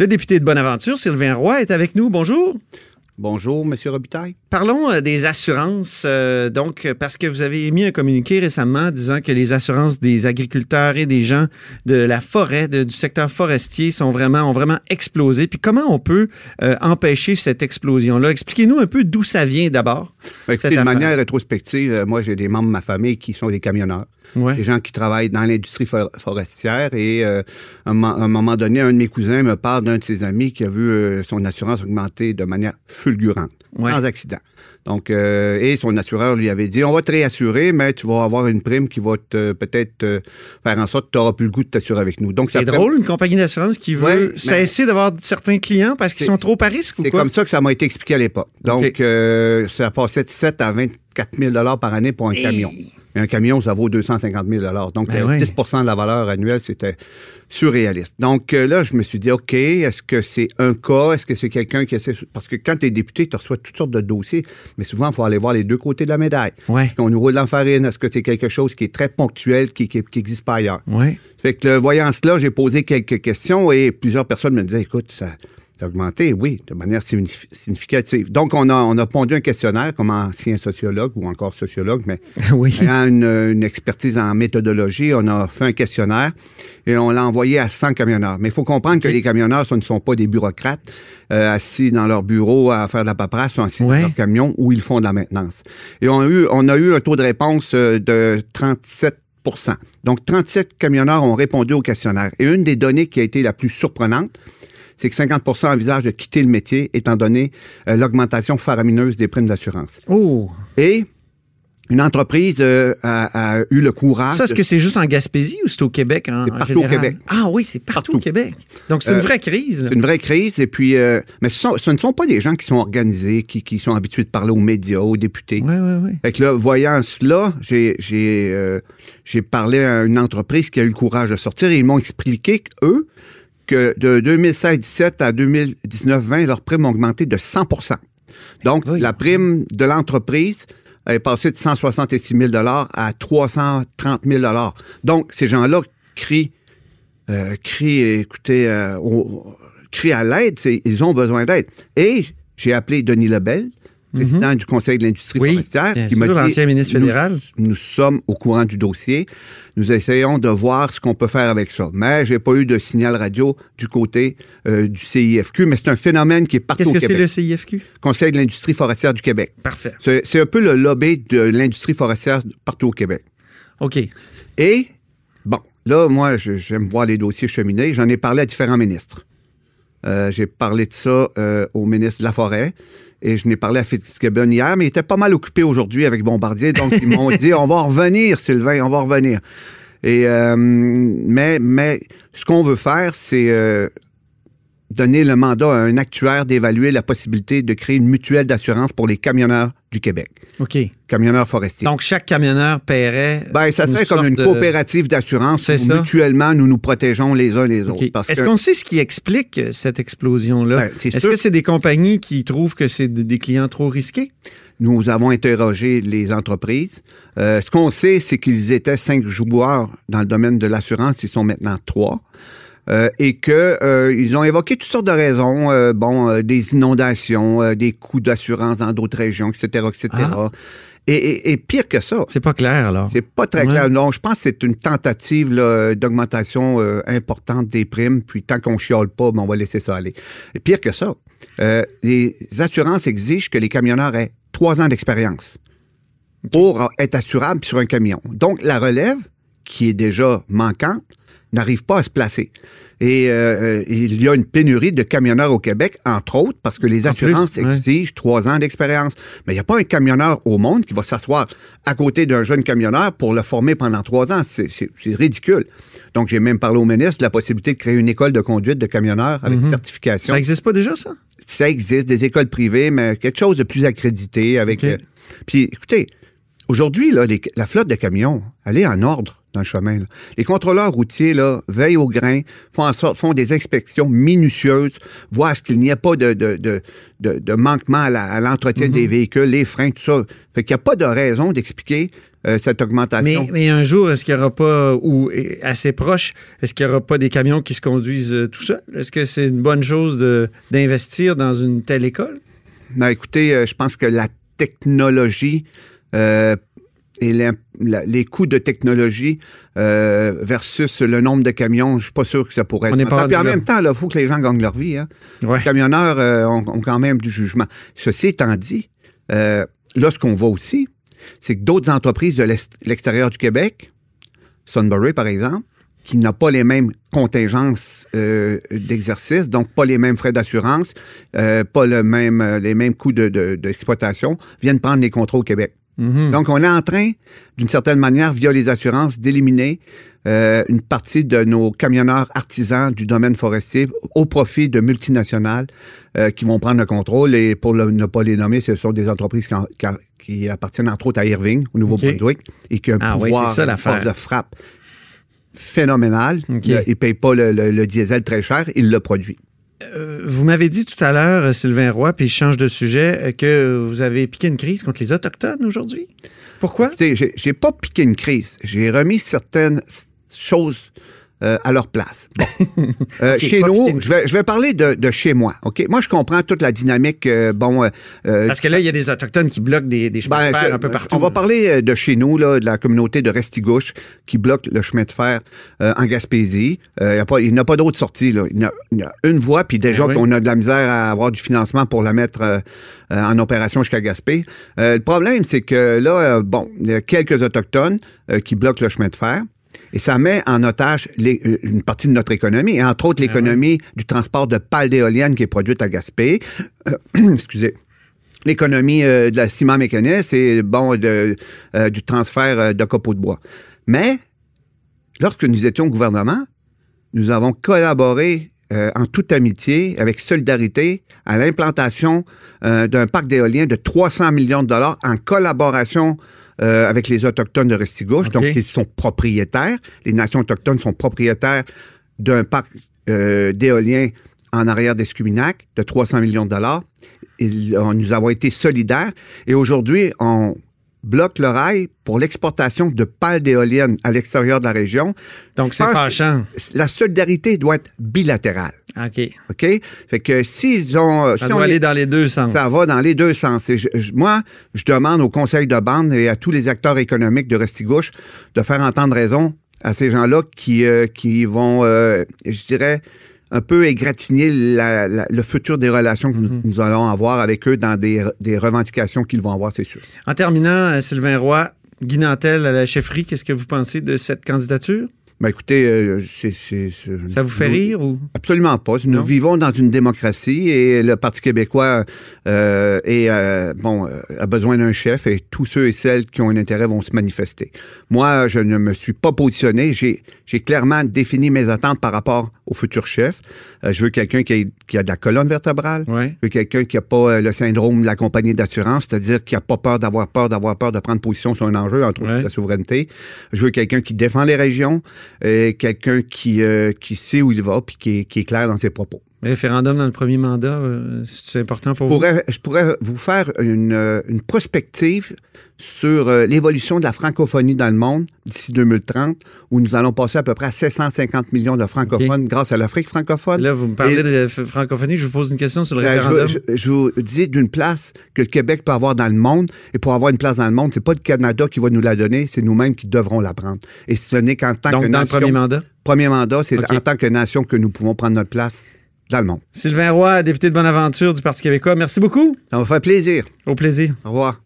Le député de Bonaventure, Sylvain Roy, est avec nous. Bonjour. Bonjour, M. Robitaille. Parlons euh, des assurances. euh, donc, parce que vous avez émis un communiqué récemment disant que les assurances des agriculteurs et des gens de la forêt, de- du secteur forestier, sont vraiment, ont vraiment explosé. Puis comment on peut euh, empêcher cette explosion-là? Expliquez-nous un peu d'où ça vient d'abord. Ben, de manière rétrospective, moi, j'ai des membres de ma famille qui sont des camionneurs. Ouais. Des gens qui travaillent dans l'industrie for- forestière. Et euh, à un mo- à un moment donné, un de mes cousins me parle d'un de ses amis qui a vu euh, son assurance augmenter de manière fulgurante, Ouais. sans accident. Donc, euh, et son assureur lui avait dit, on va te réassurer, mais tu vas avoir une prime qui va peut-être euh, faire en sorte que tu n'auras plus le goût de t'assurer avec nous. Donc, C'est drôle, une compagnie d'assurance qui veut Ouais, cesser d'avoir certains clients parce qu'ils C'est- sont trop à risque ou C'est quoi? comme ça que ça m'a été expliqué à l'époque. Donc, euh, ça passait de 7 à 24 000 par année pour un camion. Un camion, ça vaut 250 000 Donc, Ben oui. 10% de la valeur annuelle, c'était surréaliste. Donc, euh, là, je me suis dit, OK, est-ce que c'est un cas? Est-ce que c'est quelqu'un qui essaie... Parce que quand tu es député, tu reçois toutes sortes de dossiers, mais souvent, il faut aller voir les deux côtés de la médaille. Ouais. Est-ce qu'on nous roule dans la farine? Est-ce que c'est quelque chose qui est très ponctuel, qui n'existe pas ailleurs? Ouais. Fait que, le voyant cela, j'ai posé quelques questions et plusieurs personnes me disaient, écoute, ça, augmenté, oui, de manière signif- significative. Donc, on a, on a pondu un questionnaire comme ancien sociologue ou encore sociologue, mais oui. ayant une, une expertise en méthodologie, on a fait un questionnaire et on l'a envoyé à 100 camionneurs. Mais il faut comprendre que les camionneurs, ce ne sont pas des bureaucrates euh, assis dans leur bureau à faire de la paperasse, sont assis Ouais. dans leur camion où ils font de la maintenance. Et on a eu, on a eu un taux de réponse euh, de 37% donc, 37 camionneurs ont répondu au questionnaire. Et une des données qui a été la plus surprenante, c'est que 50% envisagent de quitter le métier étant donné euh, l'augmentation faramineuse des primes d'assurance. Oh. Et une entreprise euh, a, a eu le courage. Ça, est-ce que c'est juste en Gaspésie ou c'est au Québec? En, C'est en partout au? Québec. Ah oui, c'est partout, Partout. au Québec. Donc, c'est une Euh, vraie crise. C'est une vraie crise. Et puis, euh, mais ce, sont- ce ne sont pas des gens qui sont organisés, qui, qui sont habitués de parler aux médias, aux députés. Oui, oui, oui. Fait que là, voyant cela, j'ai j'ai j'ai parlé à une entreprise qui a eu le courage de sortir et ils m'ont expliqué qu'eux, que de 2016-17 à 2019-20, leurs primes ont augmenté de 100% Donc, Oui. la prime de l'entreprise est passée de 166 000 à 330 000 Donc, ces gens-là crient, euh, crient, écoutez, euh, crient à l'aide, ils ont besoin d'aide. Et j'ai appelé Denis Lebel, président du Conseil de l'industrie Mhm. Oui, forestière, bien qui sûr, m'a dit l'ancien ministre fédéral. Nous, sommes au courant du dossier. Nous essayons de voir ce qu'on peut faire avec ça. Mais j'ai pas eu de signal radio du côté euh, du CIFQ, mais c'est un phénomène qui est partout Qu'est-ce que c'est le CIFQ? Conseil de l'industrie forestière du Québec. Parfait. C'est un peu le lobby de l'industrie forestière partout au Québec. OK. Et, bon, là, moi, j'aime voir les dossiers cheminer. J'en ai parlé à différents ministres. Euh, J'ai parlé de ça euh, au ministre de la Forêt. Et je n'ai parlé à Fitzgibbon hier, mais il était pas mal occupé aujourd'hui avec Bombardier. Donc, ils m'ont dit, on va revenir, Sylvain, on va revenir. Et, euh, mais, mais ce qu'on veut faire, c'est euh, donner le mandat à un actuaire d'évaluer la possibilité de créer une mutuelle d'assurance pour les camionneurs du Québec, OK. camionneurs forestiers. Donc, chaque camionneur paierait. Ben, ça serait comme une de- coopérative d'assurance où ça. mutuellement nous nous protégeons les uns les autres. Est-ce qu'on sait ce qui explique euh, cette explosion-là? Ben, Est-ce que c'est des compagnies qui trouvent que c'est de- des clients trop risqués? nous avons interrogé les entreprises. Euh, ce qu'on sait, c'est qu'ils étaient cinq joueurs dans le domaine de l'assurance. Ils sont maintenant trois. Euh, et que euh, ils ont évoqué toutes sortes de raisons, euh, bon, des inondations, des coûts d'assurance dans d'autres régions, etc., etc. Ah. Et, et- et pire que ça, C'est pas clair, alors. C'est pas très Ouais. clair. Non, je pense que c'est une tentative d'augmentation importante des primes. Puis tant qu'on chiale pas, ben, on va laisser ça aller. Et pire que ça, les assurances exigent que les camionneurs aient trois ans d'expérience pour être assurables sur un camion. Donc la relève, qui est déjà manquante, n'arrive pas à se placer. Et euh, il y a une pénurie de camionneurs au Québec, entre autres, parce que les assurances plus, ouais. exigent trois ans d'expérience. Mais il n'y a pas un camionneur au monde qui va s'asseoir à côté d'un jeune camionneur pour le former pendant trois ans. C'est- ridicule. Donc, j'ai même parlé au ministre de la possibilité de créer une école de conduite de camionneurs avec certification. Ça n'existe pas déjà, ça? Ça existe, des écoles privées, mais quelque chose de plus accrédité avec. Euh, puis, écoutez, aujourd'hui, la flotte de camions, elle est en ordre dans le chemin. là. Les contrôleurs routiers là, veillent au grain, font, en sorte, font des inspections minutieuses, voient ce qu'il n'y a pas de, de, de, de, de manquement à l'entretien Mhm. des véhicules, les freins, tout ça. Fait qu'il n'y a pas de raison d'expliquer euh, cette augmentation. Mais, mais un jour, est-ce qu'il n'y aura pas, ou assez proche, est-ce qu'il n'y aura pas des camions qui se conduisent euh, tout seuls? Est-ce que c'est une bonne chose d'investir dans une telle école? Ben, écoutez, euh, je pense que la technologie euh, et la- les coûts de technologie euh, versus le nombre de camions, je suis pas sûr que ça pourrait On être. pas. Puis en même temps, il faut que les gens gagnent leur vie. Hein. Ouais. Les camionneurs euh, ont, ont quand même du jugement. Ceci étant dit, là, ce qu'on voit aussi, c'est que d'autres entreprises de l'extérieur du Québec, Sunbury par exemple, qui n'a pas les mêmes contingences euh, d'exercice, donc pas les mêmes frais d'assurance, euh, pas le même, les mêmes coûts de- de- d'exploitation, viennent prendre les contrats au Québec. Mhm. Donc, on est en train, d'une certaine manière, via les assurances, d'éliminer euh, une partie de nos camionneurs artisans du domaine forestier au profit de multinationales euh, qui vont prendre le contrôle. Et pour le- ne pas les nommer, ce sont des entreprises qui, en- qui en- qui appartiennent entre autres à Irving, au Nouveau-Brunswick, et qui ont un Ah pouvoir, c'est ça, une l'affaire. force de frappe phénoménale. OK. Ils ne payent pas le, le- le diesel très cher, ils le produisent. Euh, vous m'avez dit tout à l'heure, euh, Sylvain Roy, puis je change de sujet, euh, que vous avez piqué une crise contre les Autochtones aujourd'hui. Pourquoi? J'ai pas piqué une crise. J'ai remis certaines choses euh, à leur place. Bon. Euh, chez nous, je vais, je vais parler de, de chez moi. Ok, Moi, je comprends toute la dynamique. euh, bon, euh, euh, Parce que là, il y a des Autochtones qui bloquent des, des chemins ben, de fer je- un peu partout. On va parler euh, de chez nous, là, de la communauté de Restigouche qui bloque le chemin de fer euh, en Gaspésie. Euh, il y a pas- il n'y a pas d'autre sortie. Là. Il, y a, il y a une voie, puis déjà Ben oui. qu'on a de la misère à avoir du financement pour la mettre en opération jusqu'à Gaspé. Euh, le problème, c'est que là, bon, il y a quelques Autochtones euh, qui bloquent le chemin de fer. Et ça met en otage les- euh, une partie de notre économie, et entre autres l'économie du transport de pales d'éoliennes qui est produite à Gaspé. Euh, excusez l'économie euh, de la ciment mécaniste et bon de, euh, du transfert de copeaux de bois. Mais lorsque nous étions au gouvernement, nous avons collaboré euh, en toute amitié, avec solidarité, à l'implantation d'un parc d'éolien de 300 millions de dollars en collaboration euh, avec les Autochtones de Restigouche. Donc, ils sont propriétaires. Les nations autochtones sont propriétaires d'un parc euh, d'éolien en arrière d'Escuminac de 300 millions de dollars. On- nous avons été solidaires. Et aujourd'hui, on bloque le rail pour l'exportation de pales d'éoliennes à l'extérieur de la région. Donc, c'est fâchant. La solidarité doit être bilatérale. OK. OK? Fait que s'ils ont. euh, Ça si doit aller dans les deux sens. ça va dans les deux sens. Et je- je- moi, je demande au conseil de bande et à tous les acteurs économiques de Restigouche de faire entendre raison à ces gens-là qui, euh, qui vont, euh, je dirais, un peu égratigner la- la- le futur des relations que nous, nous allons avoir avec eux dans des, des revendications qu'ils vont avoir, c'est sûr. En terminant, euh, Sylvain Roy, Guy Nantel à la chefferie, qu'est-ce que vous pensez de cette candidature? Ben écoutez, euh, c'est... Ça vous fait nous- rire ou? Absolument pas. Nous Non? vivons dans une démocratie et le Parti québécois euh, est, euh, bon, a besoin d'un chef et tous ceux et celles qui ont un intérêt vont se manifester. Moi, je ne me suis pas positionné. J'ai, j'ai clairement défini mes attentes par rapport au futur chef. Euh, je veux quelqu'un qui, qui a de la colonne vertébrale. Ouais. Je veux quelqu'un qui n'a pas euh, le syndrome de la compagnie d'assurance, c'est-à-dire qui n'a pas peur d'avoir peur, d'avoir peur de prendre position sur un enjeu, entre autres Ouais. la souveraineté. Je veux quelqu'un qui défend les régions et quelqu'un qui, euh, qui sait où il va puis qui qui est clair dans ses propos. Référendum dans le premier mandat, euh, c'est important pour Je vous? je pourrais vous faire une, euh, une prospective sur euh, l'évolution de la francophonie dans le monde d'ici 2030, où nous allons passer à peu près à 750 millions de francophones grâce à l'Afrique francophone. Là, vous me parlez Et- de francophonie, je vous pose une question sur le Ben, référendum. je, je- je vous dis d'une place que le Québec peut avoir dans le monde. Et pour avoir une place dans le monde, c'est pas le Canada qui va nous la donner, c'est nous-mêmes qui devrons la prendre. Et ce n'est qu'en tant Donc, que dans nation, le premier mandat? premier mandat, c'est en tant que nation que nous pouvons prendre notre place dans le monde. Sylvain Roy, député de Bonaventure du Parti québécois, merci beaucoup. Ça va faire plaisir. Au plaisir. Au revoir.